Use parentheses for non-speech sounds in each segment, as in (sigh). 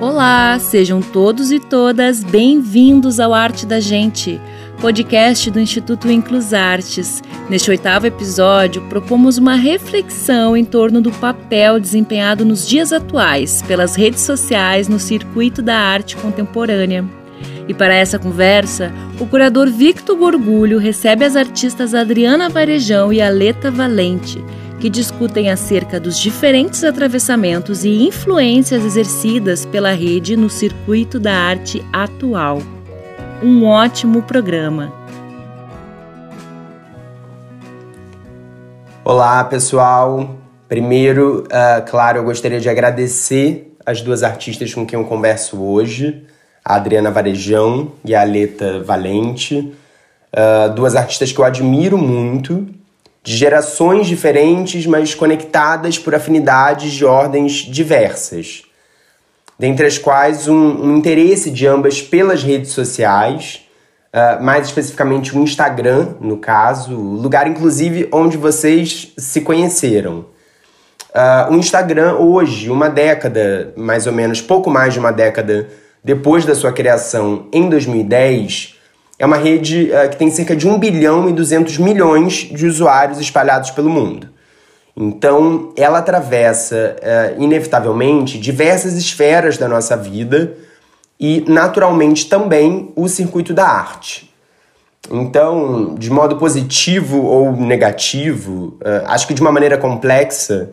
Olá, sejam todos e todas bem-vindos ao Arte da Gente, podcast do Instituto Inclus Artes. Neste oitavo episódio, propomos uma reflexão em torno do papel desempenhado nos dias atuais pelas redes sociais no circuito da arte contemporânea. E para essa conversa, o curador Victor Gorgulho recebe as artistas Adriana Varejão e Aleta Valente que discutem acerca dos diferentes atravessamentos e influências exercidas pela rede no circuito da arte atual. Um ótimo programa! Olá, pessoal! Primeiro, uh, claro, eu gostaria de agradecer as duas artistas com quem eu converso hoje, a Adriana Varejão e a Aleta Valente. Uh, duas artistas que eu admiro muito de gerações diferentes, mas conectadas por afinidades de ordens diversas, dentre as quais um, um interesse de ambas pelas redes sociais, uh, mais especificamente o Instagram, no caso, lugar inclusive onde vocês se conheceram. Uh, o Instagram, hoje, uma década, mais ou menos, pouco mais de uma década depois da sua criação em 2010, é uma rede uh, que tem cerca de 1 bilhão e 200 milhões de usuários espalhados pelo mundo. Então, ela atravessa, uh, inevitavelmente, diversas esferas da nossa vida e, naturalmente, também o circuito da arte. Então, de modo positivo ou negativo, uh, acho que de uma maneira complexa,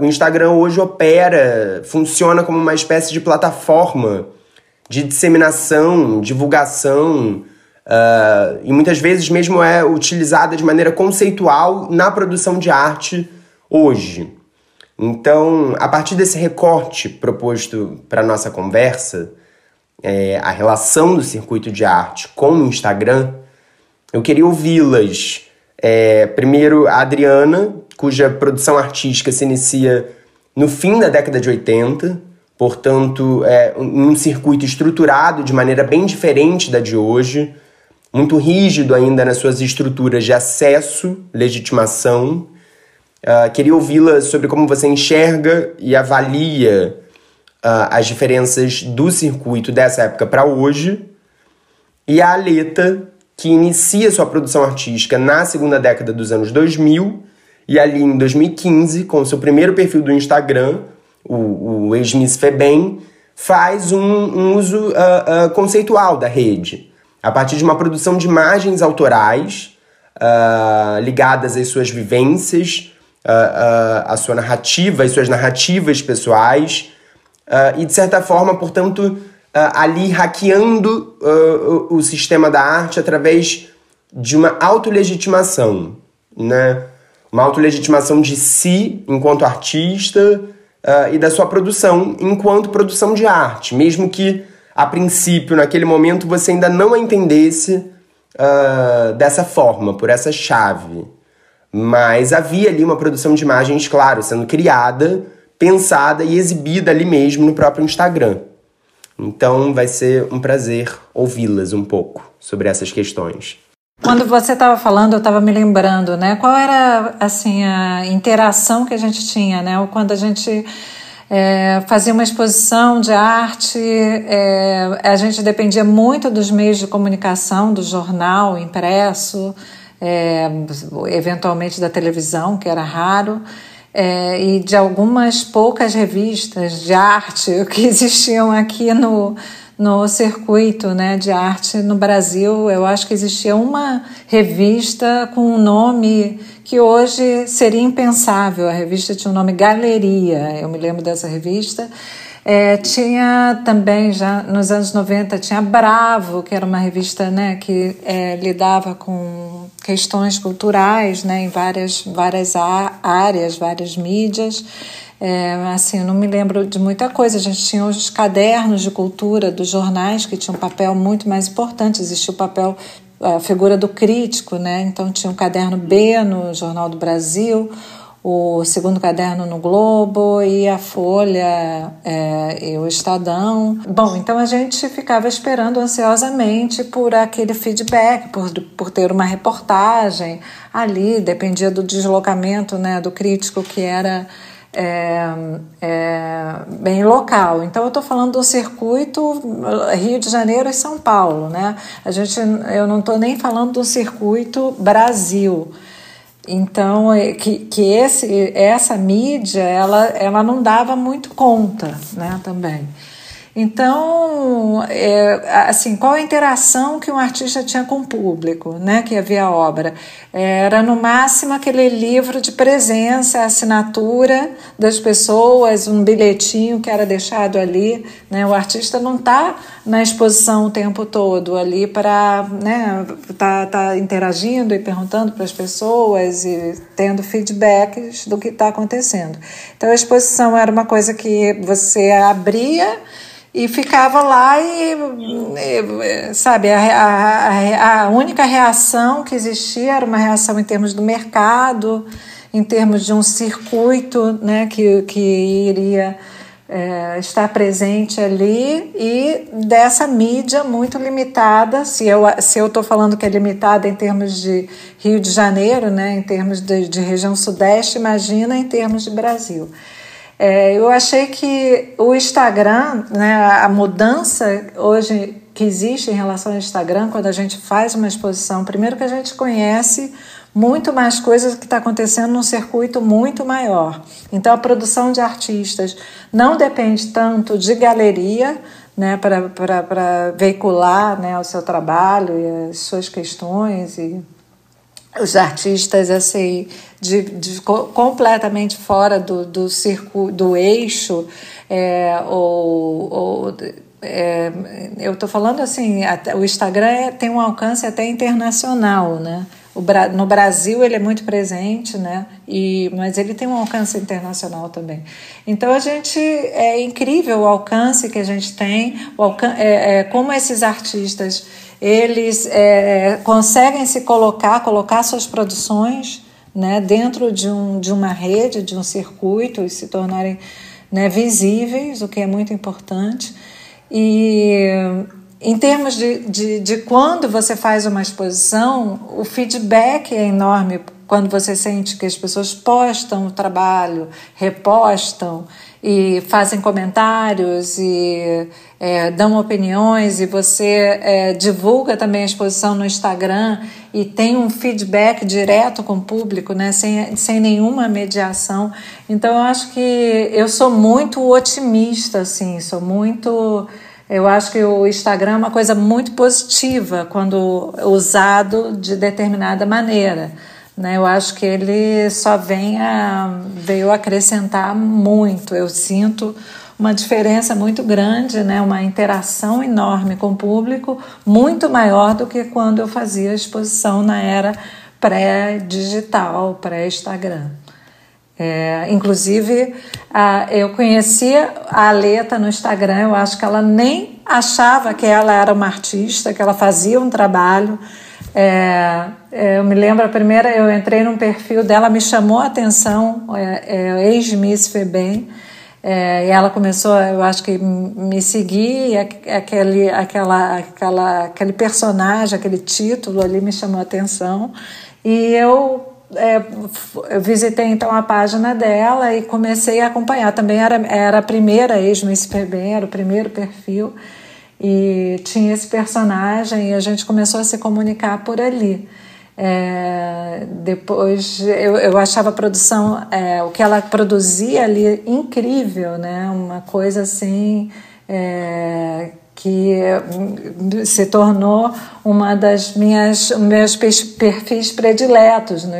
o Instagram hoje opera, funciona como uma espécie de plataforma de disseminação, divulgação, uh, e muitas vezes mesmo é utilizada de maneira conceitual na produção de arte hoje. Então, a partir desse recorte proposto para nossa conversa, é, a relação do circuito de arte com o Instagram, eu queria ouvi-las. É, primeiro, a Adriana, cuja produção artística se inicia no fim da década de 80, portanto, é um circuito estruturado de maneira bem diferente da de hoje, muito rígido ainda nas suas estruturas de acesso, legitimação. Uh, queria ouvi-la sobre como você enxerga e avalia uh, as diferenças do circuito dessa época para hoje. E a Aleta, que inicia sua produção artística na segunda década dos anos 2000 e ali em 2015, com seu primeiro perfil do Instagram, o, o ex-Miss Febem, faz um, um uso uh, uh, conceitual da rede, a partir de uma produção de imagens autorais uh, ligadas às suas vivências, à sua narrativa, às suas narrativas pessoais, e de certa forma, portanto, ali hackeando o sistema da arte através de uma autolegitimação, né? Uma autolegitimação de si enquanto artista, uh, e da sua produção enquanto produção de arte, mesmo que a princípio, naquele momento, você ainda não a entendesse uh, dessa forma, por essa chave. Mas havia ali uma produção de imagens, claro, sendo criada, pensada e exibida ali mesmo no próprio Instagram. Então vai ser um prazer ouvi-las um pouco sobre essas questões. Quando você estava falando, eu estava me lembrando, né? Qual era assim a interação que a gente tinha, né? Quando a gente é, fazia uma exposição de arte, é, a gente dependia muito dos meios de comunicação, do jornal impresso, é, eventualmente da televisão, que era raro. É, e de algumas poucas revistas de arte (laughs) que existiam aqui no, no circuito né, de arte no Brasil. Eu acho que existia uma revista com um nome que hoje seria impensável. A revista tinha o um nome Galeria, eu me lembro dessa revista. É, tinha também, já nos anos 90, tinha Bravo, que era uma revista né, que é, lidava com questões culturais né, em várias, várias áreas, várias mídias. É, assim, não me lembro de muita coisa. A gente tinha os cadernos de cultura dos jornais que tinham um papel muito mais importante. Existia o papel, a figura do crítico, né? Então tinha o caderno B no Jornal do Brasil, o segundo caderno no Globo e a Folha é, e o Estadão. Bom, então a gente ficava esperando ansiosamente por aquele feedback, por, por ter uma reportagem ali, dependia do deslocamento né, do crítico que era é, é, bem local. Então eu estou falando do circuito Rio de Janeiro e São Paulo, né? A gente, eu não estou nem falando do circuito Brasil. Então, é, que, que esse, essa mídia, ela, ela não dava muito conta, né, também. Então, é, assim, qual a interação que um artista tinha com o público, né, que havia a obra? Era no máximo aquele livro de presença, assinatura das pessoas, um bilhetinho que era deixado ali. Né? O artista não está na exposição o tempo todo ali para né, tá, tá interagindo e perguntando para as pessoas e tendo feedbacks do que está acontecendo. Então, a exposição era uma coisa que você abria e ficava lá e, e sabe, a, a, a, única reação que existia era uma reação em termos do mercado, em termos de um circuito né, que, que iria é, estar presente ali e dessa mídia muito limitada, se eu se eu estou falando que é limitada em termos de Rio de Janeiro, né, em termos de, de região sudeste, imagina em termos de Brasil. É, eu achei que o Instagram, né, a mudança hoje que existe em relação ao Instagram, quando a gente faz uma exposição, primeiro que a gente conhece muito mais coisas que está acontecendo num circuito muito maior. Então, a produção de artistas não depende tanto de galeria né, para veicular né, o seu trabalho e as suas questões e os artistas assim de, de, completamente fora do, do circo do eixo é, ou, ou é, eu estou falando assim o Instagram é, tem um alcance até internacional né? O, no Brasil ele é muito presente né? E mas ele tem um alcance internacional também. Então a gente é incrível o alcance que a gente tem o é, é, como esses artistas eles é, conseguem se colocar, colocar suas produções né, dentro de, um, de uma rede, de um circuito e se tornarem né, visíveis, o que é muito importante. E em termos de, de, de quando você faz uma exposição, o feedback é enorme quando você sente que as pessoas postam o trabalho, repostam e fazem comentários e é, dão opiniões e você é, divulga também a exposição no Instagram e tem um feedback direto com o público, né, sem, sem nenhuma mediação. Então eu acho que eu sou muito otimista, assim, sou muito. Eu acho que o Instagram é uma coisa muito positiva quando usado de determinada maneira. Né? Eu acho que ele só vem a, veio acrescentar muito. Eu sinto uma diferença muito grande, né? uma interação enorme com o público, muito maior do que quando eu fazia exposição na era pré-digital, pré-Instagram. É, inclusive, a, eu conhecia a Aleta no Instagram, eu acho que ela nem achava que ela era uma artista, que ela fazia um trabalho. É, é, eu me lembro a primeira, eu entrei num perfil dela, me chamou a atenção, é, é, ex-Miss Febem, é, e ela começou, eu acho que me seguir, aquele, aquela, aquela, aquele personagem, aquele título ali me chamou a atenção, e eu é, eu visitei então a página dela e comecei a acompanhar. Também era, era a primeira ex-Miss Febem, era o primeiro perfil. E tinha esse personagem e a gente começou a se comunicar por ali. É, depois eu, eu achava a produção, é, o que ela produzia ali incrível, né? Uma coisa assim é, que se tornou uma das minhas meus perfis prediletos no,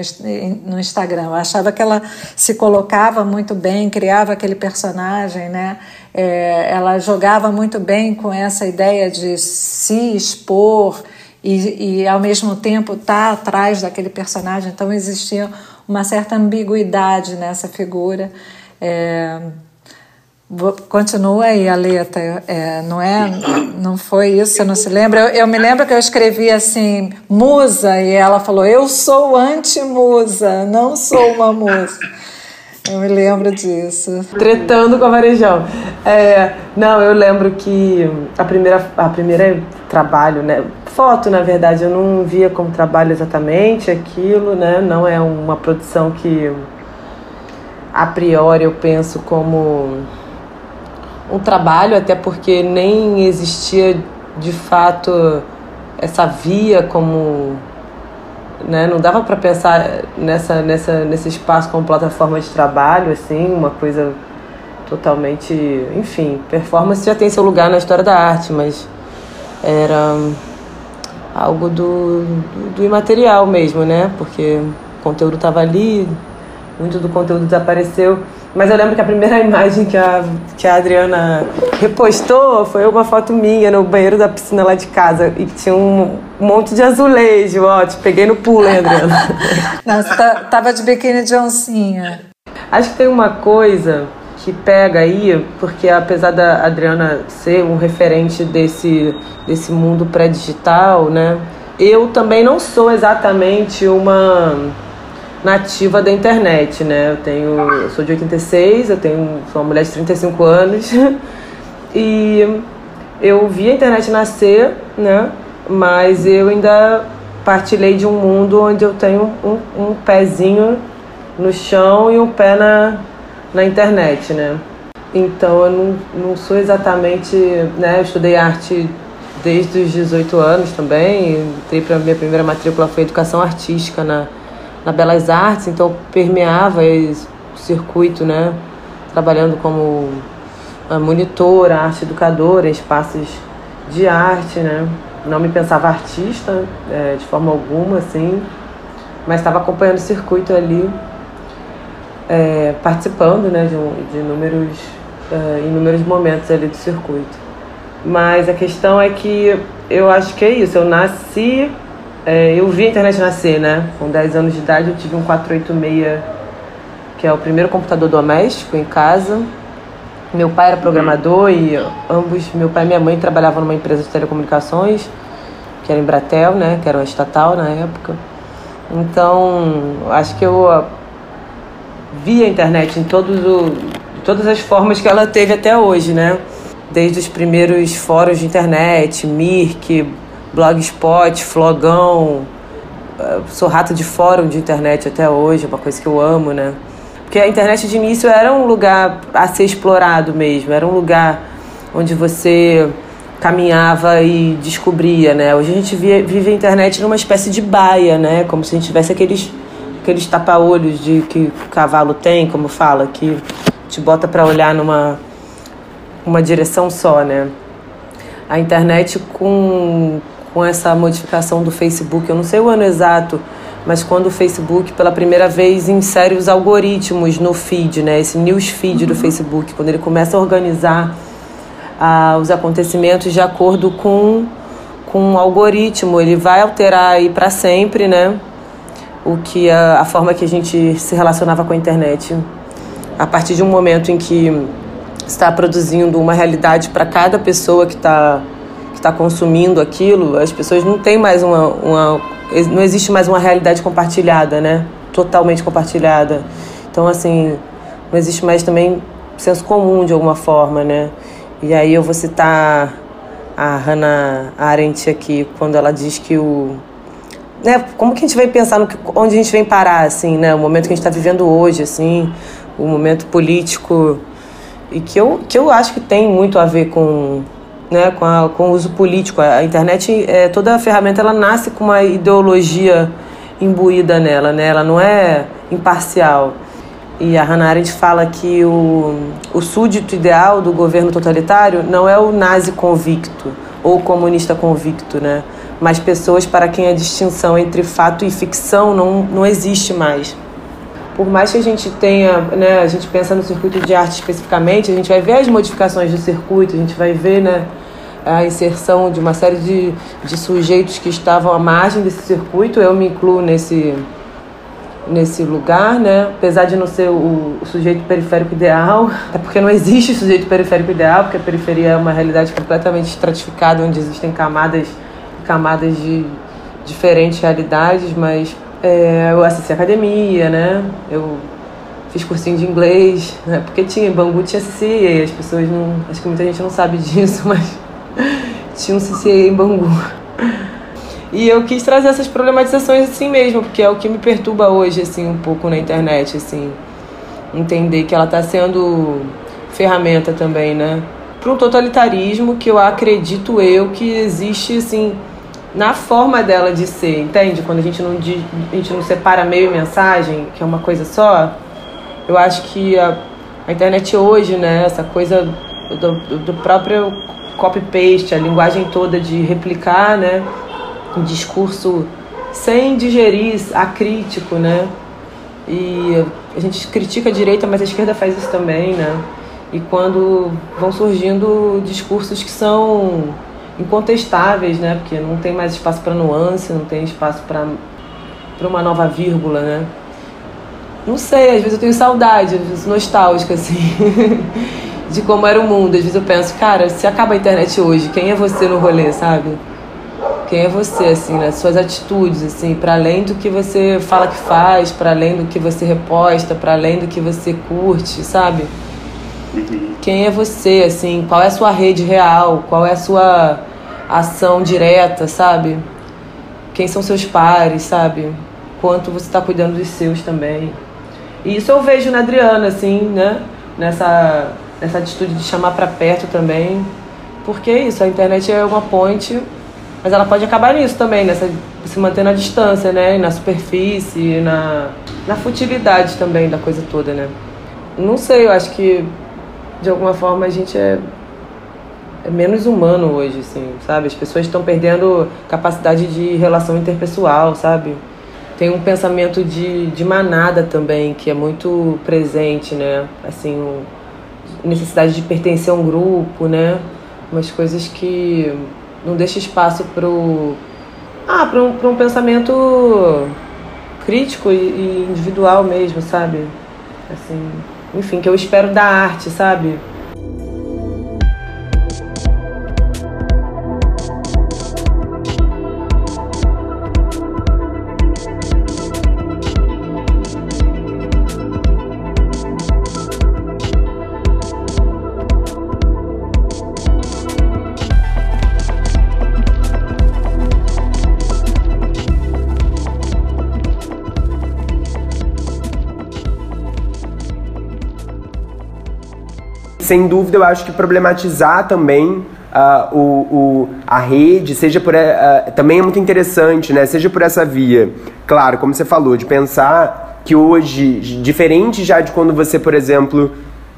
no Instagram. Eu achava que ela se colocava muito bem, criava aquele personagem, né? É, ela jogava muito bem com essa ideia de se expor e, e ao mesmo tempo estar tá atrás daquele personagem. Então existia uma certa ambiguidade nessa figura. É, Continua aí a letra, é, não é? Não foi isso? Você não se lembra? Eu, eu, me lembro que eu escrevi assim, musa, e ela falou: Eu sou anti-musa, não sou uma musa. Eu me lembro disso. Tretando com a Varejão. É, não, eu lembro que a primeira, a primeira trabalho, né? Foto, na verdade, eu não via como trabalho exatamente aquilo, né? Não é uma produção que a priori eu penso como um trabalho, até porque nem existia de fato essa via como. Né? Não dava para pensar nessa, nessa, nesse espaço como plataforma de trabalho, assim, uma coisa totalmente. Enfim, performance já tem seu lugar na história da arte, mas era algo do, do, do imaterial mesmo, né? Porque o conteúdo estava ali, muito do conteúdo desapareceu. Mas eu lembro que a primeira (laughs) imagem que a, que a Adriana repostou foi uma foto minha no banheiro da piscina lá de casa. E tinha um monte de azulejo, ó. Te peguei no pulo, hein, Adriana? (laughs) Você tá, tava de biquíni de oncinha. Acho que tem uma coisa que pega aí, porque apesar da Adriana ser um referente desse, desse mundo pré-digital, né? Eu também não sou exatamente uma nativa da internet, né? Eu tenho, eu sou de 86, eu tenho, sou uma mulher de 35 anos (laughs) e eu vi a internet nascer, né? Mas eu ainda partilhei de um mundo onde eu tenho um, um pezinho no chão e um pé na, na internet, né? Então eu não, não sou exatamente, né? Eu estudei arte desde os 18 anos também. Entrei para minha primeira matrícula foi educação artística na na Belas Artes, então permeava esse circuito, né? Trabalhando como ah, monitora, arte educadora, espaços de arte, né? Não me pensava artista é, de forma alguma, assim, mas estava acompanhando o circuito ali, é, participando, né? De, de inúmeros, é, inúmeros momentos ali do circuito. Mas a questão é que eu acho que é isso. Eu nasci é, eu vi a internet nascer, né? Com 10 anos de idade eu tive um 486, que é o primeiro computador doméstico em casa. Meu pai era programador e ambos, meu pai e minha mãe, trabalhavam numa empresa de telecomunicações, que era Embratel, né? Que era uma estatal na época. Então, acho que eu vi a internet em todos o, todas as formas que ela teve até hoje, né? Desde os primeiros fóruns de internet, Mirk, Blogspot, Flogão. Eh, sou rata de fórum de internet até hoje, é uma coisa que eu amo, né? Porque a internet de início era um lugar a ser explorado mesmo, era um lugar onde você caminhava e descobria, né? Hoje a gente vive a internet numa espécie de baia, né? Como se a gente tivesse aqueles, aqueles tapa-olhos de que o cavalo tem, como fala, que te bota para olhar numa uma direção só, né? A internet com com essa modificação do Facebook. Eu não sei o ano exato, mas quando o Facebook pela primeira vez insere os algoritmos no feed, né? Esse news feed do Facebook, quando ele começa a organizar ah, os acontecimentos de acordo com com um algoritmo, ele vai alterar aí para sempre, né? O que a, a forma que a gente se relacionava com a internet. A partir de um momento em que está produzindo uma realidade para cada pessoa que está está consumindo aquilo, as pessoas não têm mais uma, uma. Não existe mais uma realidade compartilhada, né? Totalmente compartilhada. Então, assim, não existe mais também senso comum de alguma forma, né? E aí eu vou citar a Hannah Arendt aqui, quando ela diz que o. Né, como que a gente vai pensar no que, onde a gente vem parar, assim, né? O momento que a gente está vivendo hoje, assim, o momento político. E que eu, que eu acho que tem muito a ver com né, com, a, com o uso político. A internet, é, toda a ferramenta, ela nasce com uma ideologia imbuída nela, né? Ela não é imparcial. E a Hannah Arendt fala que o, o súdito ideal do governo totalitário não é o nazi convicto ou comunista convicto, né? Mas pessoas para quem a distinção entre fato e ficção não, não existe mais. Por mais que a gente tenha, né, a gente pensa no circuito de arte especificamente, a gente vai ver as modificações do circuito, a gente vai ver, né, a inserção de uma série de, de sujeitos que estavam à margem desse circuito. Eu me incluo nesse, nesse lugar, né? Apesar de não ser o, o sujeito periférico ideal, (laughs) é porque não existe sujeito periférico ideal, porque a periferia é uma realidade completamente estratificada, onde existem camadas camadas de diferentes realidades, mas é, eu assisti academia, né? Eu fiz cursinho de inglês, né? Porque tinha, Bangu tinha CCA, as pessoas não. Acho que muita gente não sabe (laughs) disso, mas (laughs) tinha um CCA em Bangu. E eu quis trazer essas problematizações assim mesmo, porque é o que me perturba hoje, assim, um pouco na internet, assim. Entender que ela está sendo ferramenta também, né? Para um totalitarismo que eu acredito eu que existe, assim, na forma dela de ser, entende? Quando a gente não, a gente não separa meio e mensagem, que é uma coisa só, eu acho que a, a internet hoje, né, essa coisa do, do próprio copy-paste, a linguagem toda de replicar, né, um discurso sem digerir acrítico, né, e a gente critica a direita, mas a esquerda faz isso também, né, e quando vão surgindo discursos que são incontestáveis, né, porque não tem mais espaço para nuance, não tem espaço para uma nova vírgula, né, não sei, às vezes eu tenho saudade, às vezes nostálgica, assim, (laughs) de como era o mundo. Às vezes eu penso, cara, se acaba a internet hoje, quem é você no rolê, sabe? Quem é você, assim, nas suas atitudes, assim, para além do que você fala que faz, para além do que você reposta, para além do que você curte, sabe? Quem é você, assim, qual é a sua rede real, qual é a sua ação direta, sabe? Quem são seus pares, sabe? Quanto você está cuidando dos seus também. E isso eu vejo na Adriana, assim, né? Nessa, nessa atitude de chamar para perto também. Porque é isso, a internet é uma ponte, mas ela pode acabar nisso também, nessa se manter na distância, né? Na superfície, na, na futilidade também da coisa toda, né? Não sei, eu acho que de alguma forma a gente é, é menos humano hoje, assim, sabe? As pessoas estão perdendo capacidade de relação interpessoal, sabe? tem um pensamento de, de manada também, que é muito presente, né? Assim, o, necessidade de pertencer a um grupo, né? Umas coisas que não deixa espaço para ah, para um, um pensamento crítico e, e individual mesmo, sabe? Assim, enfim, que eu espero da arte, sabe? Sem dúvida, eu acho que problematizar também Uh, o, o, a rede, seja por. Uh, também é muito interessante, né? Seja por essa via. Claro, como você falou, de pensar que hoje, diferente já de quando você, por exemplo,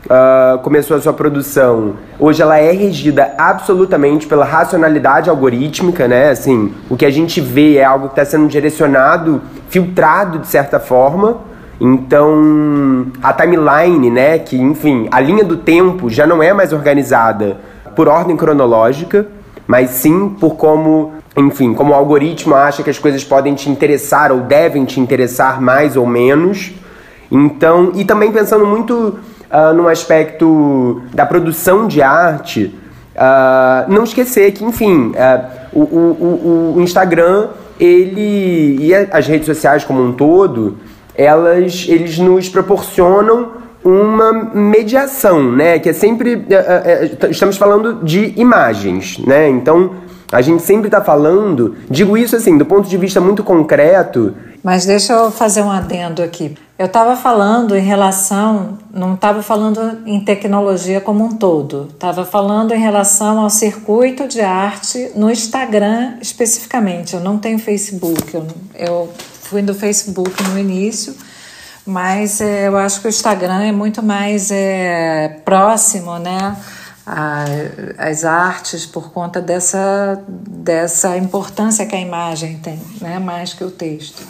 uh, começou a sua produção, hoje ela é regida absolutamente pela racionalidade algorítmica, né? Assim, o que a gente vê é algo que está sendo direcionado, filtrado de certa forma. Então, a timeline, né, que enfim, a linha do tempo já não é mais organizada por ordem cronológica, mas sim por como, enfim, como o algoritmo acha que as coisas podem te interessar ou devem te interessar mais ou menos. Então, e também pensando muito uh, no aspecto da produção de arte, uh, não esquecer que, enfim, uh, o, o, o Instagram, ele e as redes sociais como um todo, elas, eles nos proporcionam uma mediação, né? Que é sempre. É, é, é estamos falando de imagens, né? Então, a gente sempre está falando. Digo isso assim, do ponto de vista muito concreto. Mas deixa eu fazer um adendo aqui. Eu estava falando em relação, não estava falando em tecnologia como um todo, estava falando em relação ao circuito de arte no Instagram especificamente. Eu não tenho Facebook, eu, eu fui do Facebook no início, mas é, eu acho que o Instagram é muito mais é, próximo, né? as artes por conta dessa, dessa importância que a imagem tem, né? mais que o texto.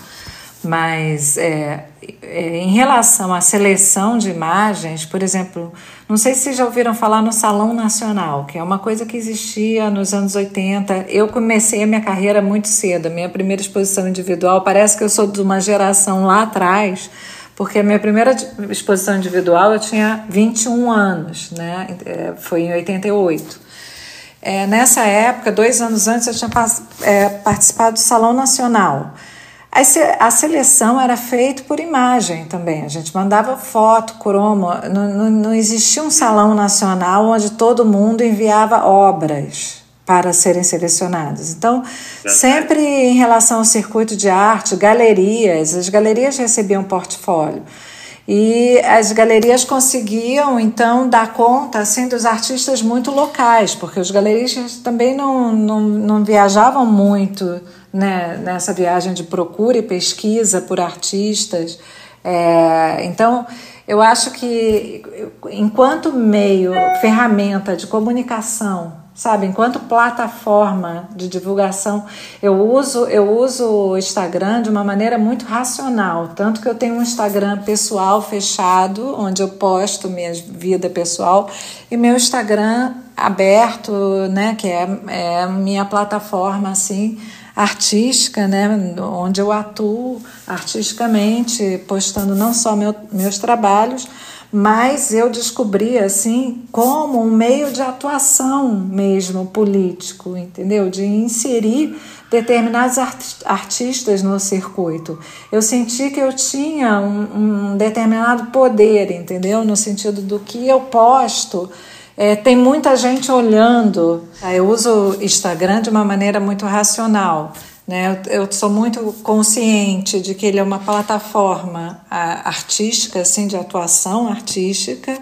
Mas é, é, em relação à seleção de imagens, por exemplo, não sei se já ouviram falar no Salão Nacional, que é uma coisa que existia nos anos 80. Eu comecei a minha carreira muito cedo, a minha primeira exposição individual. Parece que eu sou de uma geração lá atrás, porque a minha primeira exposição individual eu tinha 21 anos, né? É, foi em 88. É, nessa época, dois anos antes, eu tinha é, participado do Salão Nacional. A seleção era feita por imagem também. A gente mandava foto, cromo. Não, não, não existia um salão nacional onde todo mundo enviava obras para serem selecionadas. Então, sempre em relação ao circuito de arte, galerias, as galerias recebiam portfólio. E as galerias conseguiam, então, dar conta assim, dos artistas muito locais, porque os galeristas também não, não, não viajavam muito né, nessa viagem de procura e pesquisa por artistas. É, então, eu acho que enquanto meio, ferramenta de comunicação, sabe, enquanto plataforma de divulgação, eu uso eu uso o Instagram de uma maneira muito racional, tanto que eu tenho um Instagram pessoal fechado, onde eu posto minha vida pessoal, e meu Instagram aberto, né, que é, é minha plataforma assim artística, né, onde eu atuo artisticamente, postando não só meu, meus trabalhos, mas eu descobri assim como um meio de atuação mesmo político, entendeu? De inserir determinados artistas no circuito. Eu senti que eu tinha um, um determinado poder, entendeu? No sentido do que eu posto é, tem muita gente olhando. Eu uso o Instagram de uma maneira muito racional. Né? Eu, eu sou muito consciente de que ele é uma plataforma artística, assim, de atuação artística,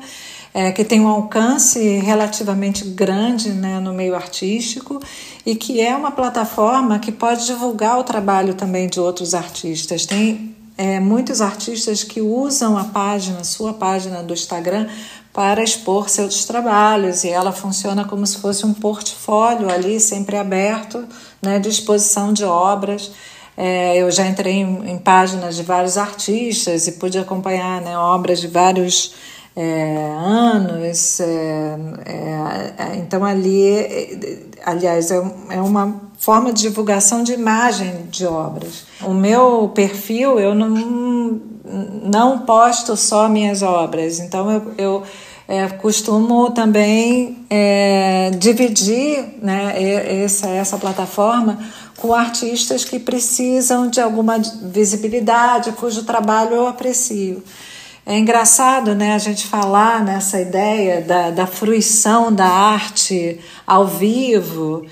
é, que tem um alcance relativamente grande né, no meio artístico e que é uma plataforma que pode divulgar o trabalho também de outros artistas. Tem é, muitos artistas que usam a página, sua página do Instagram, para expor seus trabalhos e ela funciona como se fosse um portfólio ali, sempre aberto, né, de exposição de obras. É, eu já entrei em, em, páginas de vários artistas e pude acompanhar né, obras de vários é, anos. É, é, é então, ali, aliás, é, é uma forma de divulgação de imagem de obras. O meu perfil, eu não não posto só minhas obras, então eu, eu é, costumo também é, dividir né, essa, essa plataforma com artistas que precisam de alguma visibilidade, cujo trabalho eu aprecio. É engraçado né, a gente falar nessa ideia da, da fruição da arte ao vivo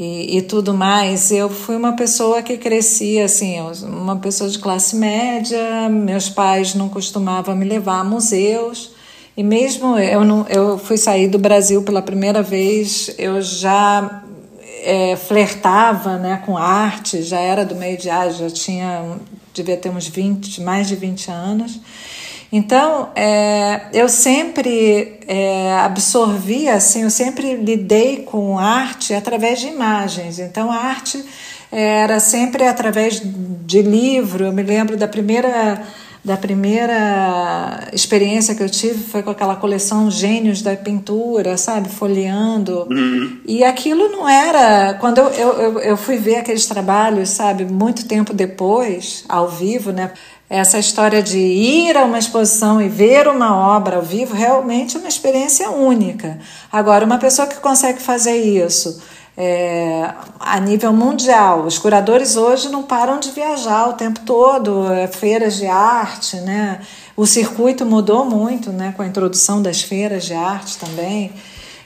e, e, tudo mais. Eu fui uma pessoa que crescia assim, uma pessoa de classe média, meus pais não costumavam me levar a museus. E mesmo eu não, eu fui sair do Brasil pela primeira vez, eu já é, flertava né, com arte, já era do meio de arte, já tinha, devia ter uns 20, mais de 20 anos. Então, é, eu sempre é, absorvi, assim, eu sempre lidei com arte através de imagens. Então, a arte era sempre através de livro. Eu me lembro da primeira da primeira experiência que eu tive foi com aquela coleção Gênios da Pintura, sabe? Folheando. Uhum. E aquilo não era. Quando eu, eu, eu fui ver aqueles trabalhos, sabe, muito tempo depois, ao vivo, né? Essa história de ir a uma exposição e ver uma obra ao vivo realmente é uma experiência única. Agora, uma pessoa que consegue fazer isso é, a nível mundial, os curadores hoje não param de viajar o tempo todo, é, feiras de arte, né? O circuito mudou muito, né, com a introdução das feiras de arte também.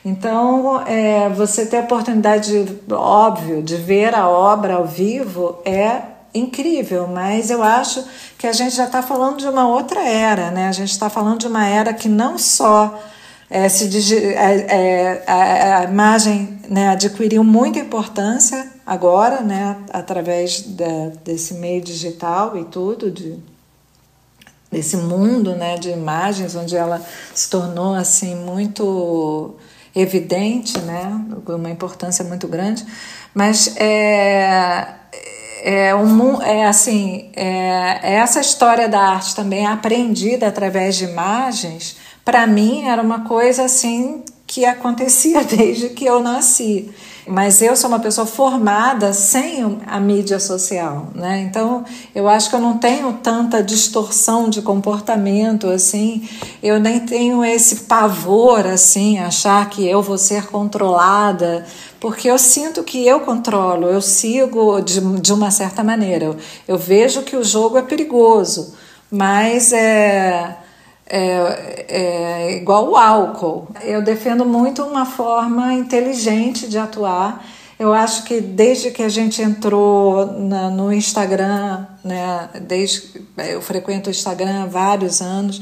Então, é, você ter a oportunidade, óbvio, de ver a obra ao vivo é incrível, mas eu acho que a gente já está falando de uma outra era, né? A gente está falando de uma era que não só é, se é, é, a, a, imagem né, adquiriu muita importância agora, né, através da, desse meio digital e tudo, de, desse mundo né, de imagens, onde ela se tornou assim muito evidente, né, uma importância muito grande, mas é, é, um, é assim, é, essa história da arte também aprendida através de imagens, para mim era uma coisa assim que acontecia (laughs) desde que eu nasci. Mas eu sou uma pessoa formada sem a mídia social, né? Então eu acho que eu não tenho tanta distorção de comportamento assim. Eu nem tenho esse pavor assim, achar que eu vou ser controlada, porque eu sinto que eu controlo, eu sigo de, de uma certa maneira. Eu, eu vejo que o jogo é perigoso, mas é é, é igual o álcool. Eu defendo muito uma forma inteligente de atuar. Eu acho que desde que a gente entrou na, no Instagram, né, desde eu frequento o Instagram há vários anos,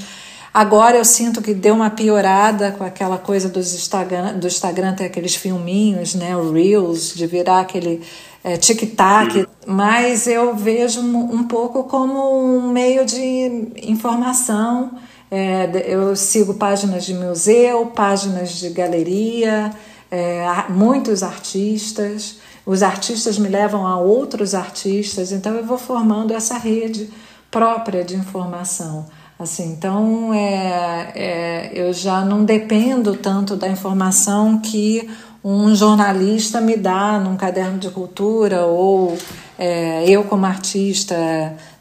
agora eu sinto que deu uma piorada com aquela coisa dos Instagram, do Instagram ter aqueles filminhos, né, o Reels, de virar aquele é, tic-tac, mas eu vejo um pouco como um meio de informação é, eu sigo páginas de museu, páginas de galeria, é, muitos artistas. Os artistas me levam a outros artistas, então eu vou formando essa rede própria de informação. Assim, então é, é, eu já não dependo tanto da informação que um jornalista me dá num caderno de cultura ou é, eu como artista,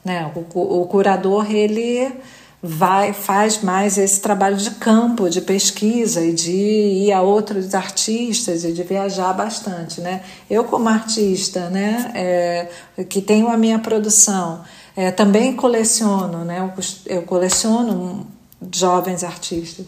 né, o, o curador ele vai faz mais esse trabalho de campo, de pesquisa e de ir a outros artistas e de viajar bastante, né? Eu como artista, né, é, que tenho a minha produção, é, também coleciono, né? Eu, eu coleciono jovens artistas.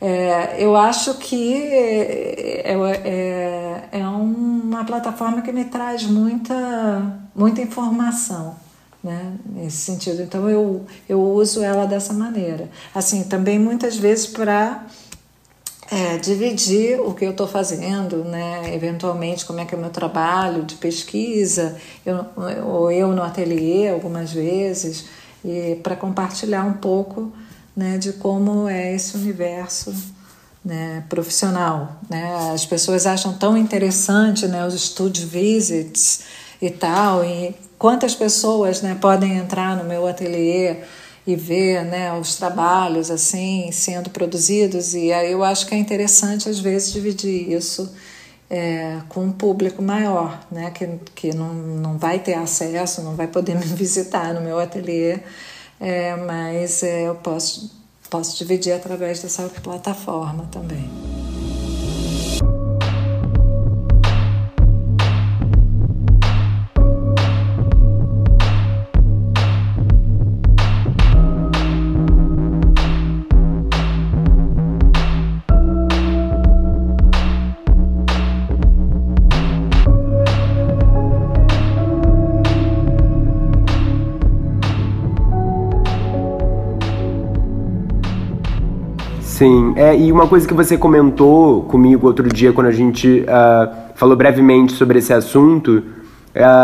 É, eu acho que é, é, é, uma plataforma que me traz muita, muita informação né, nesse sentido. Então eu, eu uso ela dessa maneira. Assim, também muitas vezes para é, dividir o que eu estou fazendo, né, eventualmente como é que é o meu trabalho de pesquisa, eu, ou eu no ateliê algumas vezes, e para compartilhar um pouco né, de como é esse universo né, profissional. Né? As pessoas acham tão interessante né, os studio visits e tal, e quantas pessoas né, podem entrar no meu ateliê e ver né, os trabalhos assim sendo produzidos e aí eu acho que é interessante às vezes dividir isso é, com um público maior, né, que, que não, não vai ter acesso, não vai poder (laughs) me visitar no meu ateliê, é, mas é, eu posso, posso dividir através dessa plataforma também. Sim, é, e uma coisa que você comentou comigo outro dia, quando a gente uh, falou brevemente sobre esse assunto, uh,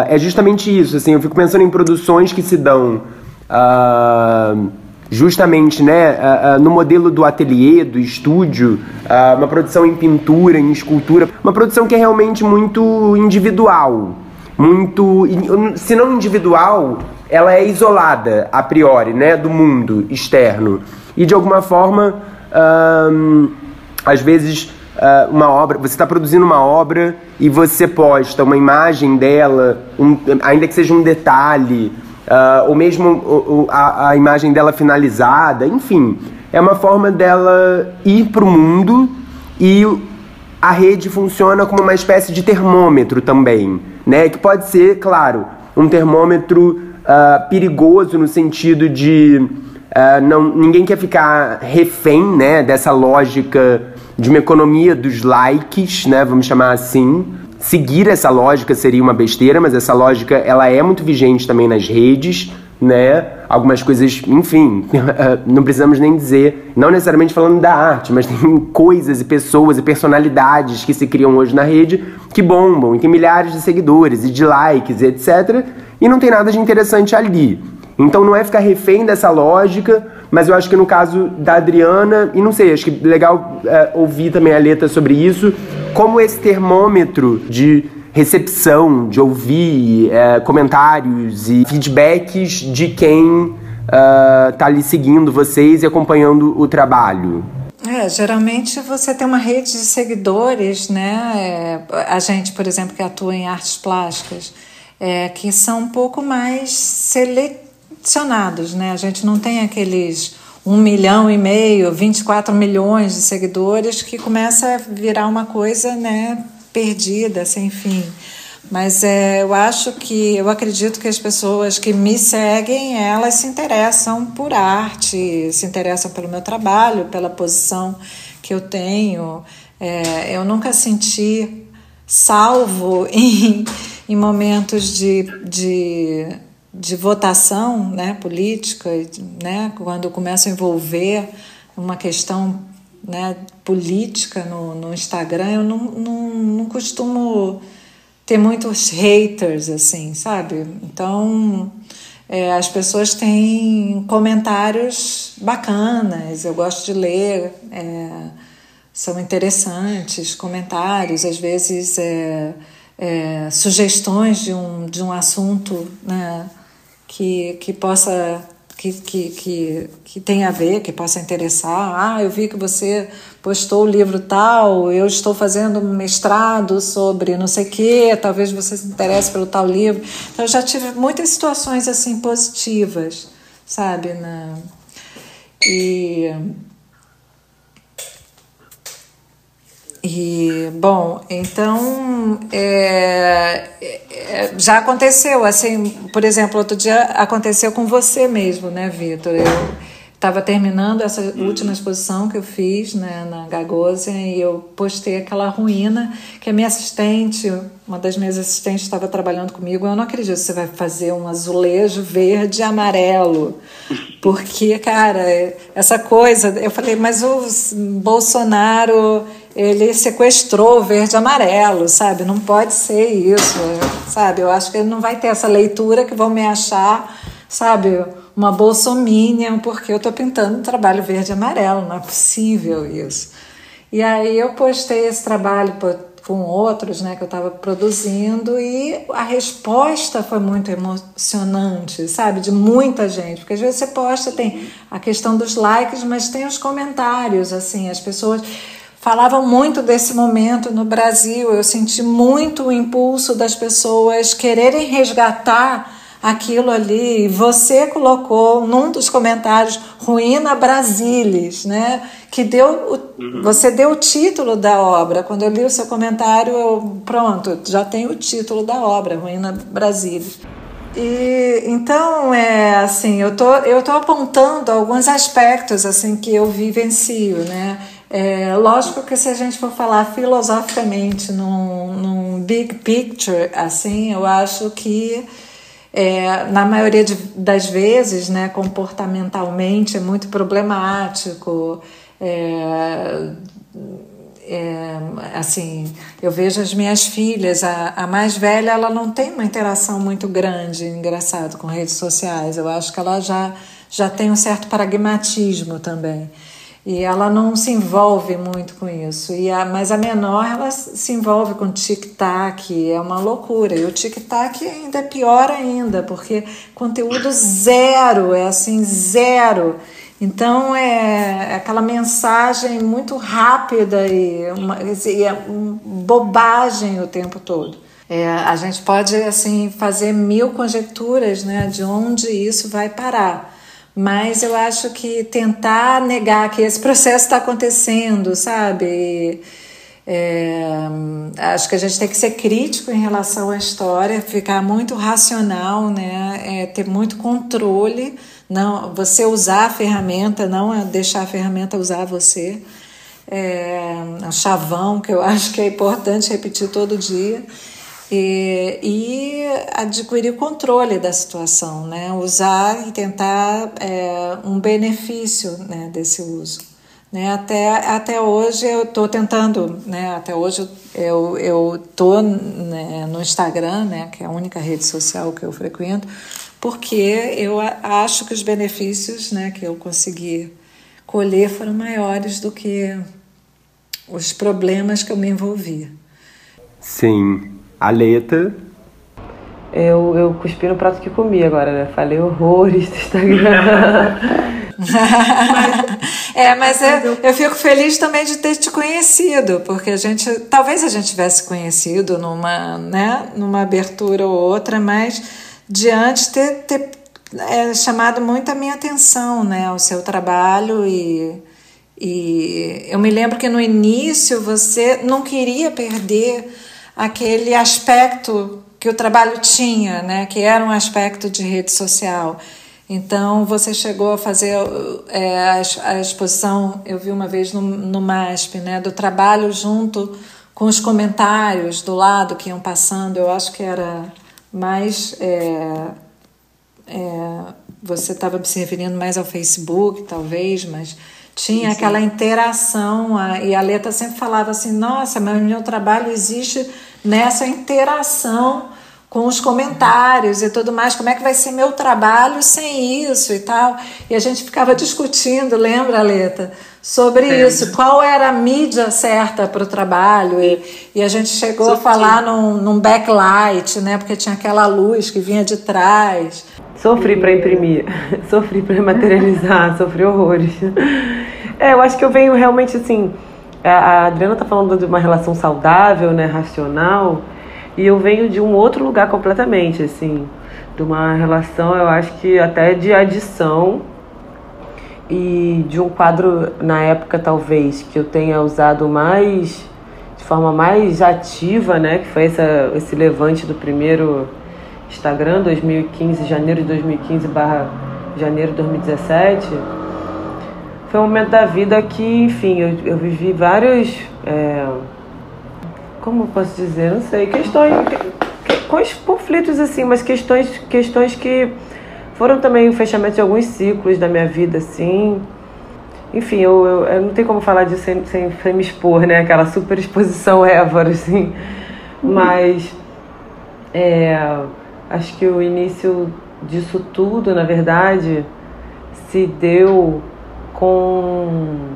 é justamente isso. Assim, eu fico pensando em produções que se dão uh, justamente né, no modelo do ateliê, do estúdio, uma produção em pintura, em escultura, uma produção que é realmente muito individual. Muito. Se não individual, ela é isolada a priori né, do mundo externo. E de alguma forma um, às vezes uh, uma obra, você está produzindo uma obra e você posta uma imagem dela, um, ainda que seja um detalhe, uh, ou mesmo a, a, imagem dela finalizada, enfim, é uma forma dela ir para o mundo e a rede funciona como uma espécie de termômetro também, né? Que pode ser, claro, um termômetro uh, perigoso no sentido de Uh, não, ninguém quer ficar refém né, dessa lógica de uma economia dos likes, né, vamos chamar assim. Seguir essa lógica seria uma besteira, mas essa lógica ela é muito vigente também nas redes, né? Algumas coisas, enfim, (laughs) não precisamos nem dizer, não necessariamente falando da arte, mas tem coisas e pessoas e personalidades que se criam hoje na rede que bombam e tem milhares de seguidores e de likes e etc. E não tem nada de interessante ali. Então não é ficar refém dessa lógica, mas eu acho que no caso da Adriana, e não sei, acho que legal é, ouvir também a letra sobre isso, como esse termômetro de recepção, de ouvir é, comentários e feedbacks de quem está uh, ali seguindo vocês e acompanhando o trabalho? É, geralmente você tem uma rede de seguidores, né? É, a gente, por exemplo, que atua em artes plásticas, é, que são um pouco mais selecionados, né? A gente não tem aqueles um milhão e meio, 24 milhões de seguidores que começa a virar uma coisa, né? Perdida, sem fim. Mas é, eu acho que, eu acredito que as pessoas que me seguem, elas se interessam por arte, se interessam pelo meu trabalho, pela posição que eu tenho. É, eu nunca senti salvo (laughs) em, em momentos de, de, de votação né, política, né, quando eu começo a envolver uma questão né, política no, no Instagram, eu não, não, não costumo ter muitos haters, assim, sabe? Então, é, as pessoas têm comentários bacanas, eu gosto de ler, é, são interessantes comentários, às vezes é, é sugestões de um, de um assunto né, que, que possa que, que, que, que tem a ver, que possa interessar. Ah, eu vi que você postou o livro tal, eu estou fazendo um mestrado sobre não sei o quê, talvez você se interesse pelo tal livro. Então, eu já tive muitas situações assim positivas, sabe? Na... E E, bom, então é, é, já aconteceu, assim, por exemplo, outro dia aconteceu com você mesmo, né, Vitor? Eu estava terminando essa última exposição que eu fiz né, na Gagosian e eu postei aquela ruína que a minha assistente, uma das minhas assistentes estava trabalhando comigo, eu não acredito que você vai fazer um azulejo verde e amarelo, porque, cara, essa coisa, eu falei, mas o Bolsonaro ele sequestrou o verde amarelo, sabe? Não pode ser isso, sabe? Eu acho que ele não vai ter essa leitura que vão me achar, sabe? Uma bolsominion, porque eu estou pintando um trabalho verde e amarelo, não é possível isso. E aí eu postei esse trabalho com outros, né, que eu estava produzindo e a resposta foi muito emocionante, sabe, de muita gente, porque às vezes você posta tem a questão dos likes, mas tem os comentários, assim, as pessoas falavam muito desse momento no Brasil. Eu senti muito o impulso das pessoas quererem resgatar aquilo ali. Você colocou num dos comentários Ruína Brasilis, né? Que deu o, uhum. você deu o título da obra. Quando eu li o seu comentário, eu pronto, já tenho o título da obra, Ruína Brasilis. E então é assim, eu tô eu tô apontando alguns aspectos assim que eu vivencio, né? É, lógico que se a gente for falar filosoficamente num, num big picture, assim, eu acho que é, na maioria de, das vezes, né, comportamentalmente é muito problemático. É, é, assim, eu vejo as minhas filhas, a, a mais velha, ela não tem uma interação muito grande, engraçado, com redes sociais. Eu acho que ela já, já tem um certo pragmatismo também. E ela não se envolve muito com isso. E a, mas a menor, ela se envolve com tic-tac, é uma loucura. E o tic-tac ainda é pior ainda, porque conteúdo zero, é assim, zero. Então é, é aquela mensagem muito rápida e, uma, e é bobagem o tempo todo. É, a gente pode assim fazer mil conjecturas né, de onde isso vai parar. Mas eu acho que tentar negar que esse processo está acontecendo, sabe? É, acho que a gente tem que ser crítico em relação à história, ficar muito racional, né? É, ter muito controle, não você usar a ferramenta, não deixar a ferramenta usar você. É, um chavão que eu (laughs) acho que é importante repetir todo dia e, adquirir o controle da situação, né? usar e tentar é, um benefício né, desse uso. Né? Até, até hoje eu estou tentando, né? até hoje eu estou né, no Instagram, né, que é a única rede social que eu frequento, porque eu acho que os benefícios né, que eu consegui colher foram maiores do que os problemas que eu me envolvi. Sim, Aleta. Eu, eu cuspi no prato que comi agora, né? Falei horrores do Instagram. (laughs) é, mas eu, eu fico feliz também de ter te conhecido, porque a gente, talvez a gente tivesse conhecido numa, né, numa abertura ou outra, mas diante ter, ter é, chamado muito a minha atenção, né, o seu trabalho e, e eu me lembro que no início você não queria perder aquele aspecto que o trabalho tinha, né, que era um aspecto de rede social. Então, você chegou a fazer é, a, a, exposição, eu vi uma vez no, no MASP, né, do trabalho junto com os comentários do lado que iam passando. Eu acho que era mais. É, é, você estava se referindo mais ao Facebook, talvez, mas tinha Sim. aquela interação. E a Leta sempre falava assim: nossa, mas meu trabalho existe nessa interação com os comentários e tudo mais, como é que vai ser meu trabalho sem isso e tal. E a gente ficava discutindo, lembra, Leta, sobre é. isso, qual era a mídia certa para o trabalho. E, e, a gente chegou a falar num, num backlight, né, porque tinha aquela luz que vinha de trás. Sofri para imprimir, (laughs) sofri para materializar, sofri horrores. É, eu acho que eu venho realmente assim. A Adriana está falando de uma relação saudável, né, racional. E eu venho de um outro lugar completamente, assim, de uma relação, eu acho que até de adição e de um quadro na época talvez que eu tenha usado mais de forma mais ativa, né, que foi essa, esse levante do primeiro Instagram 2015, janeiro de 2015 barra janeiro de 2017 foi um momento da vida que, enfim, eu, eu vivi vários é, como posso dizer, não sei, questões, conflitos assim, mas questões, questões que foram também o fechamento de alguns ciclos da minha vida, assim. Enfim, eu, eu, eu não tenho como falar disso sem, sem, sem, me expor, né? Aquela super exposição (laughs) Évora, assim. Uhum. Mas é, acho que o início disso tudo, na verdade, se deu com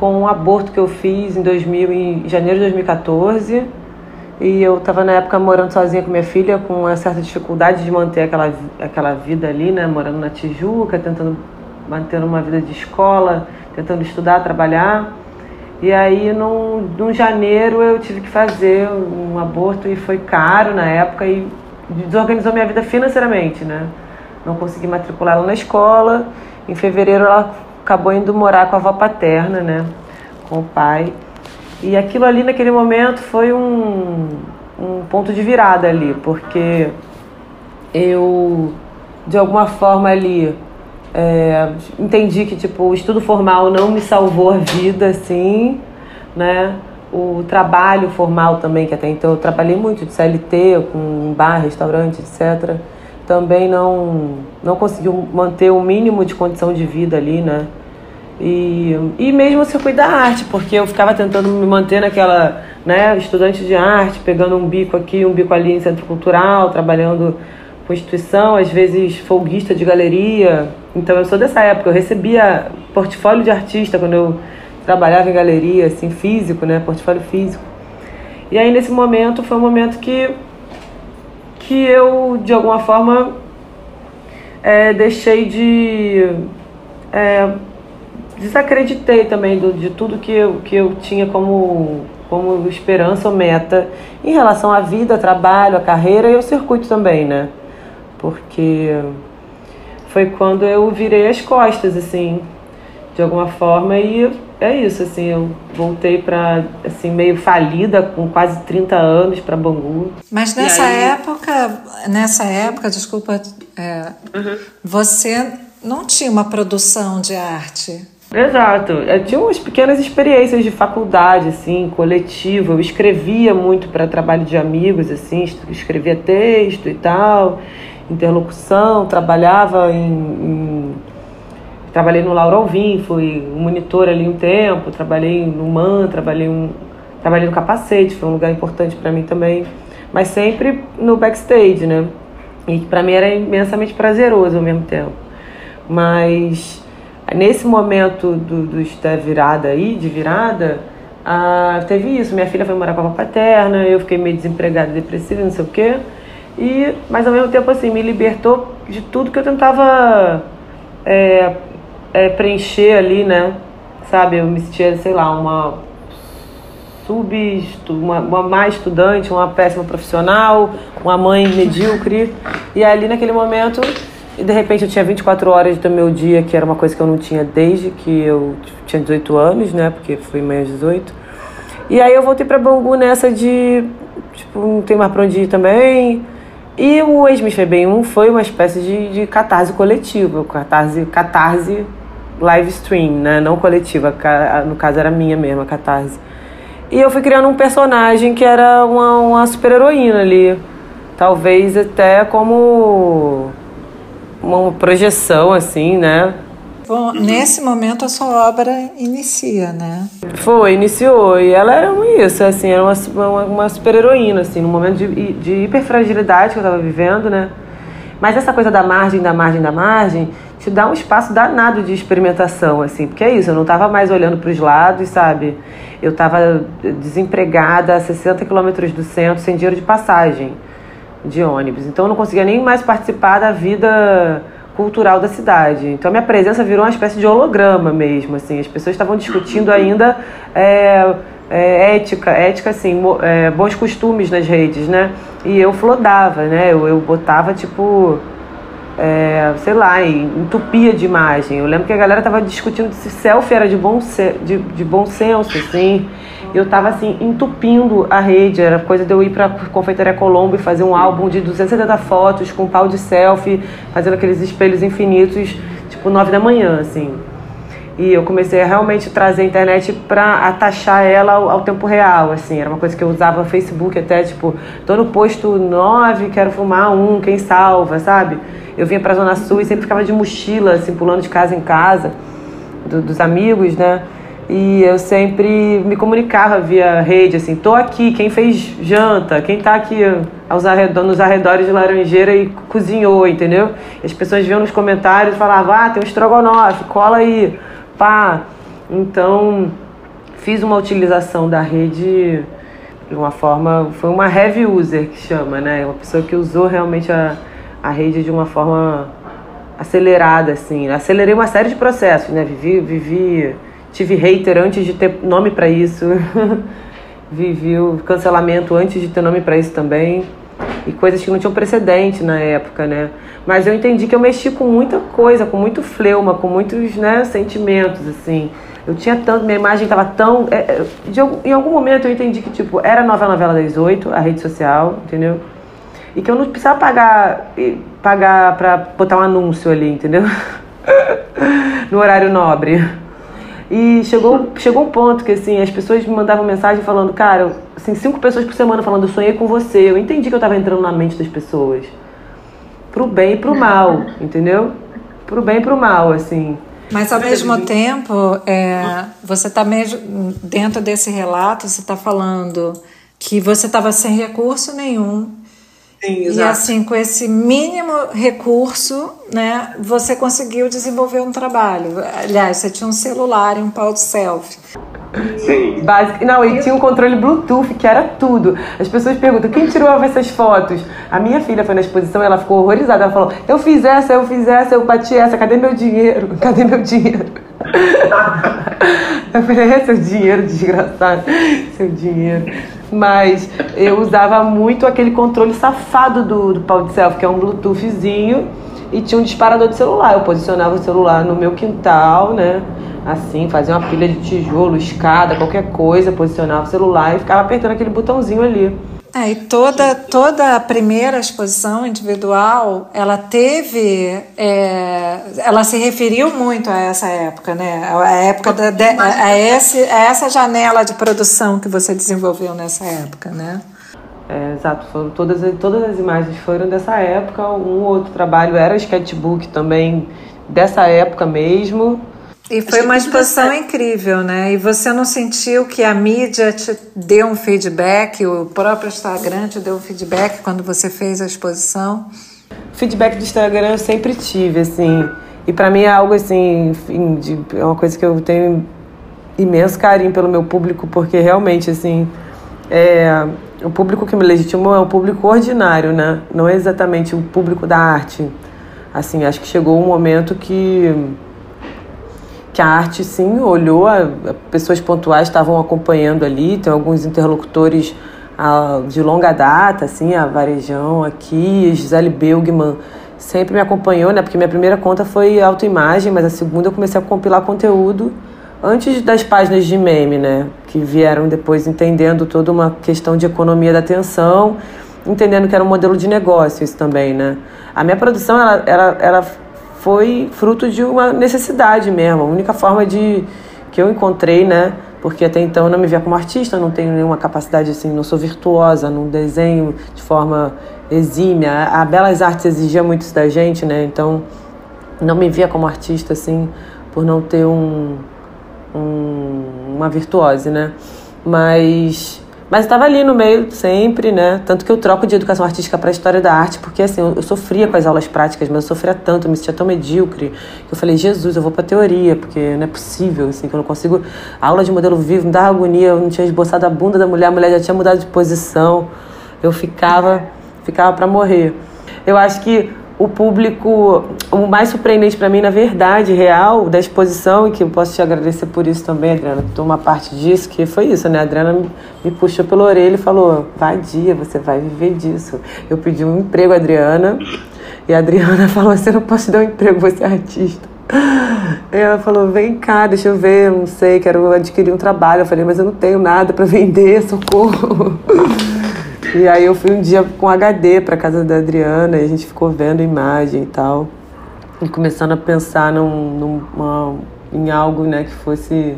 com um aborto que eu fiz em, 2000, em janeiro de 2014. E eu estava na época morando sozinha com minha filha, com uma certa dificuldade de manter aquela, aquela vida ali, né? Morando na Tijuca, tentando manter uma vida de escola, tentando estudar, trabalhar. E aí, num janeiro, eu tive que fazer um aborto e foi caro na época e desorganizou minha vida financeiramente, né? Não consegui matriculá-la na escola. Em fevereiro, ela acabou indo morar com a avó paterna, né? Com o pai. E aquilo ali naquele momento foi um, um ponto de virada ali, porque eu de alguma forma ali é, entendi que tipo o estudo formal não me salvou a vida assim, né? O trabalho formal também, que até então eu trabalhei muito de CLT, com bar, restaurante, etc. Também não, não conseguiu manter o mínimo de condição de vida ali, né? E, e mesmo o circuito da arte, porque eu ficava tentando me manter naquela, né, estudante de arte, pegando um bico aqui, um bico ali em centro cultural, trabalhando com instituição, às vezes folguista de galeria. Então eu sou dessa época, eu recebia portfólio de artista quando eu trabalhava em galeria, assim, físico, né, portfólio físico. E aí nesse momento foi um momento que que eu de alguma forma é, deixei de é, desacreditei também do, de tudo que eu, que eu tinha como, como esperança ou meta em relação à vida, trabalho, a carreira e o circuito também, né? Porque foi quando eu virei as costas, assim, de alguma forma, e é isso, assim, eu voltei para assim, meio falida, com quase 30 anos para Bangu. Mas nessa aí... época, nessa época, desculpa, é, uhum. você não tinha uma produção de arte? Exato. Eu tinha umas pequenas experiências de faculdade, assim, coletivo. Eu escrevia muito para trabalho de amigos, assim, escrevia texto e tal, interlocução, trabalhava em, em... trabalhei no Laura Alvim, fui monitor ali um tempo, trabalhei no MAN, trabalhei, um... trabalhei no Capacete, foi um lugar importante para mim também, mas sempre no backstage, né? E para mim era imensamente prazeroso ao mesmo tempo. Mas Nesse momento do, do, da virada aí, de virada, ah, teve isso. Minha filha foi morar com a paterna, eu fiquei meio desempregada, depressiva, não sei o quê. E, mas ao mesmo tempo, assim, me libertou de tudo que eu tentava é, é, preencher ali, né? Sabe, eu me sentia, sei lá, uma sub, uma, uma má estudante, uma péssima profissional, uma mãe medíocre. (laughs) E ali naquele momento, de repente eu tinha 24 horas do meu dia, que era uma coisa que eu não tinha desde que eu tinha 18 anos, né? Porque fui mãe aos 18. E aí eu voltei para Bangu nessa de, tipo, não tem mais pra onde ir também. E o Ex-Miss Bem 1 foi uma espécie de, de catarse coletiva, catarse, catarse live stream, né? Não coletiva, no caso era minha mesma, catarse. E eu fui criando um personagem que era uma, uma super heroína ali. Talvez até como uma projeção, assim, né? Bom, nesse momento a sua obra inicia, né? Foi, iniciou. E ela era isso, assim, era uma, uma, uma super heroína, assim, no momento de, de hiperfragilidade que eu estava vivendo, né? Mas essa coisa da margem, da margem, da margem, te dá um espaço danado de experimentação, assim, porque é isso, eu não estava mais olhando para os lados, sabe? Eu estava desempregada a 60 quilômetros do centro, sem dinheiro de passagem de ônibus. Então eu não conseguia nem mais participar da vida cultural da cidade. Então a minha presença virou uma espécie de holograma mesmo, assim. As pessoas estavam discutindo ainda é, é, ética, ética assim, é, bons costumes nas redes, né? E eu flodava, né? Eu, eu botava tipo é, sei lá, entupia de imagem. Eu lembro que a galera tava discutindo se selfie era de bom, de, de bom senso, assim. Eu tava assim, entupindo a rede. Era coisa de eu ir pra Confeitaria Colombo e fazer um álbum de 270 fotos com pau de selfie, fazendo aqueles espelhos infinitos, tipo nove da manhã, assim. E eu comecei a realmente trazer a internet para atachar ela ao, ao, tempo real, assim. Era uma coisa que eu usava Facebook até, tipo, tô no posto 9, quero fumar um, quem salva, sabe? Eu vinha pra Zona Sul e sempre ficava de mochila, assim, pulando de casa em casa, do, dos amigos, né? E eu sempre me comunicava via rede, assim, tô aqui, quem fez janta, quem tá aqui aos arredor, nos arredores de Laranjeira e cozinhou, entendeu? E as pessoas viam nos comentários e falavam, ah, tem um estrogonofe, cola aí, pá. Então, fiz uma utilização da rede de uma forma, foi uma heavy user que chama, né? Uma pessoa que usou realmente a, a rede de uma forma acelerada, assim. Acelerei uma série de processos, né? Vivi, vivi tive hater antes de ter nome para isso. (laughs) vivi o cancelamento antes de ter nome para isso também. E coisas que não tinham precedente na época, né? Mas eu entendi que eu mexi com muita coisa, com muito fleuma, com muitos né, sentimentos, assim. Eu tinha tanto, minha imagem estava tão. É, é, de, em algum momento eu entendi que, tipo, era a novela novela das oito, a rede social, entendeu? E que eu não precisava pagar, pagar pra botar um anúncio ali, entendeu? (laughs) no horário nobre. E chegou, chegou um ponto que assim, as pessoas me mandavam mensagem falando, cara, assim, cinco pessoas por semana falando, eu sonhei com você. Eu entendi que eu estava entrando na mente das pessoas. Pro bem e pro mal, (laughs) entendeu? Pro bem e pro mal, assim. Mas ao mesmo tempo, é, você está mesmo dentro desse relato, você está falando que você estava sem recurso nenhum, Sim. E assim, com esse mínimo recurso, né, você conseguiu desenvolver um trabalho. Aliás, você tinha um celular e um pau de selfie. Sim. Básico. Não, e tinha um controle Bluetooth, que era tudo. As pessoas perguntam, quem tirou essas fotos? A minha filha foi na exposição, ela ficou horrorizada. Ela falou, eu fiz essa, eu fiz essa, eu bati essa, cadê meu dinheiro? (laughs) Cadê meu dinheiro? (laughs) eu falei, é seu dinheiro, desgraçado. Seu dinheiro. Mas eu usava muito aquele controle safado do, do pau de selfie, que é um Bluetoothzinho, e tinha um disparador de celular. Eu posicionava o celular no meu quintal, né? Assim, fazia uma pilha de tijolo, escada, qualquer coisa, posicionava o celular e ficava apertando aquele botãozinho ali. É, e toda, toda a primeira exposição individual, ela teve, é, ela se referiu muito a essa época, né? A época da, de, a, esse, a essa janela de produção que você desenvolveu nessa época, né? É, exato, foram todas, todas as imagens foram dessa época. Um outro trabalho era sketchbook também dessa época mesmo. E foi uma exposição incrível, né? E você não sentiu que a mídia te deu um feedback, o próprio Instagram te deu um feedback quando você fez a exposição? Feedback do Instagram eu sempre tive, assim. E para mim é algo assim, enfim, de, é uma coisa que eu tenho imenso carinho pelo meu público, porque realmente, assim, é, o público que me legitimou é o público ordinário, né? Não é exatamente o público da arte. Assim, acho que chegou um momento que que a arte sim olhou, a, a pessoas pontuais estavam acompanhando ali, tem alguns interlocutores a, de longa data, assim, a Varejão aqui, Gisele Belgman sempre me acompanhou, né? Porque minha primeira conta foi autoimagem, mas a segunda eu comecei a compilar conteúdo antes das páginas de meme, né? Que vieram depois entendendo toda uma questão de economia da atenção, entendendo que era um modelo de negócio isso também, né? A minha produção, ela, ela, ela foi fruto de uma necessidade mesmo, a única forma de que eu encontrei, né? Porque até então eu não me via como artista, não tenho nenhuma capacidade assim, não sou virtuosa, não desenho de forma exímia. A Belas Artes exigia muito isso da gente, né? Então não me via como artista assim, por não ter um, um uma virtuose, né? Mas mas estava ali no meio sempre, né? Tanto que eu troco de educação artística para história da arte, porque assim, eu, eu, sofria com as aulas práticas, mas eu sofria tanto, eu me sentia tão medíocre, que eu falei, Jesus, eu vou para teoria, porque não é possível, assim, que eu não consigo. A aula de modelo vivo me dava agonia, eu não tinha esboçado a bunda da mulher, a mulher já tinha mudado de posição. Eu ficava, ficava para morrer. Eu acho que o público, o mais surpreendente para mim, na verdade, real, da exposição, e que eu posso te agradecer por isso também, Adriana, por uma parte disso, que foi isso, né? A Adriana me puxou pela orelha e falou: vai dia, você vai viver disso. Eu pedi um emprego, Adriana, e a Adriana (laughs) falou assim: não te dar um emprego, você é artista. E ela falou: vem cá, deixa eu ver, não sei, quero adquirir um trabalho. Eu falei: mas eu não tenho nada para vender, socorro. (laughs) E aí eu fui um dia com HD para casa da Adriana e a gente ficou vendo imagem e tal. E começando a pensar num, numa, em algo né, que fosse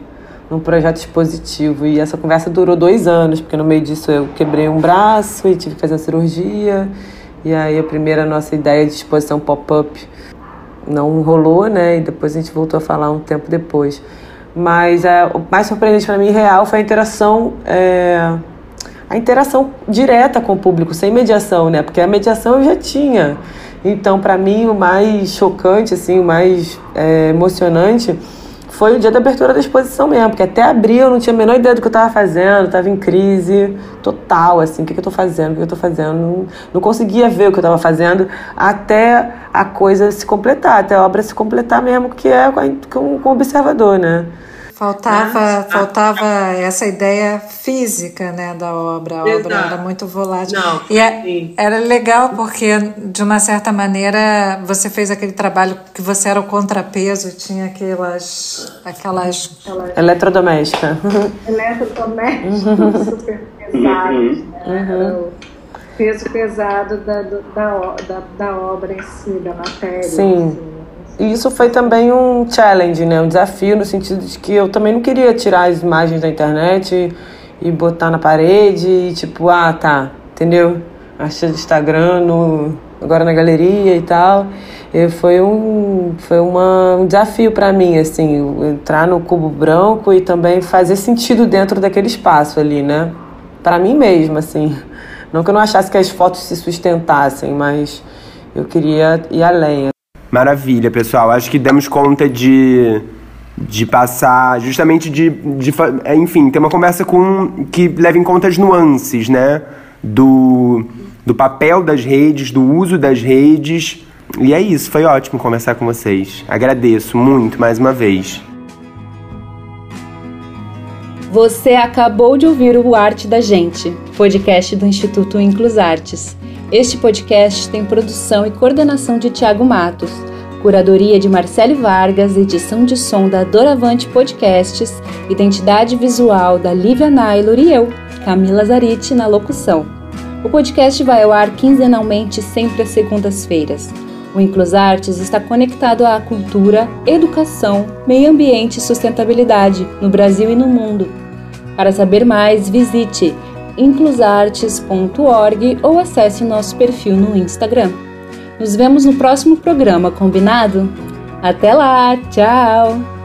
um projeto expositivo. E essa conversa durou dois anos, porque no meio disso eu quebrei um braço e tive que fazer a cirurgia. E aí a primeira nossa ideia de exposição pop-up não rolou, né? E depois a gente voltou a falar um tempo depois. Mas é, o mais surpreendente para mim, real, foi a interação é, a interação direta com o público, sem mediação, né? Porque a mediação eu já tinha. Então, para mim, o mais chocante, assim, o mais é, emocionante foi o dia da abertura da exposição mesmo, porque até abril eu não tinha a menor ideia do que eu estava fazendo, estava em crise total, assim, o que, que eu estou fazendo, o que eu estou fazendo, não, não, conseguia ver o que eu estava fazendo até a coisa se completar, até a obra se completar mesmo, que é com, com o observador, né? Faltava, ah, faltava ah, essa ideia física né, da obra. A exato. obra era muito volátil. Não, e é, era legal porque, de uma certa maneira, você fez aquele trabalho que você era o contrapeso, tinha aquelas. aquelas, aquelas... Eletrodoméstica. (laughs) Eletrodomésticos super pesados. Né? Uhum. O peso pesado da, da, da, da obra em si, da matéria. Sim. Assim. E isso foi também um challenge, né? um desafio no sentido de que eu também não queria tirar as imagens da internet e botar na parede e tipo, ah, tá, entendeu? Achei do Instagram, no, agora na galeria e tal. E foi um, foi uma, um desafio para mim, assim, entrar no cubo branco e também fazer sentido dentro daquele espaço ali, né? Para mim mesma, assim. Não que eu não achasse que as fotos se sustentassem, mas eu queria ir além. Maravilha, pessoal. Acho que demos conta de, de passar, justamente de, de, é, enfim, ter uma conversa com que leve em conta as nuances, né? Do, do papel das redes, do uso das redes. E é isso, foi ótimo conversar com vocês. Agradeço muito mais uma vez. Você acabou de ouvir o Arte da Gente, podcast do Instituto Inclus Artes. Este podcast tem produção e coordenação de Tiago Matos, curadoria de Marcele Vargas, edição de som da Doravante Podcasts, identidade visual da Lívia Naylor e eu, Camila Zariti, na locução. O podcast vai ao ar quinzenalmente, sempre às segundas-feiras. O Inclus Artes está conectado à cultura, educação, meio ambiente e sustentabilidade no Brasil e no mundo. Para saber mais, visite inclusartes.org ou acesse nosso perfil no Instagram. Nos vemos no próximo programa, combinado? Até lá, tchau!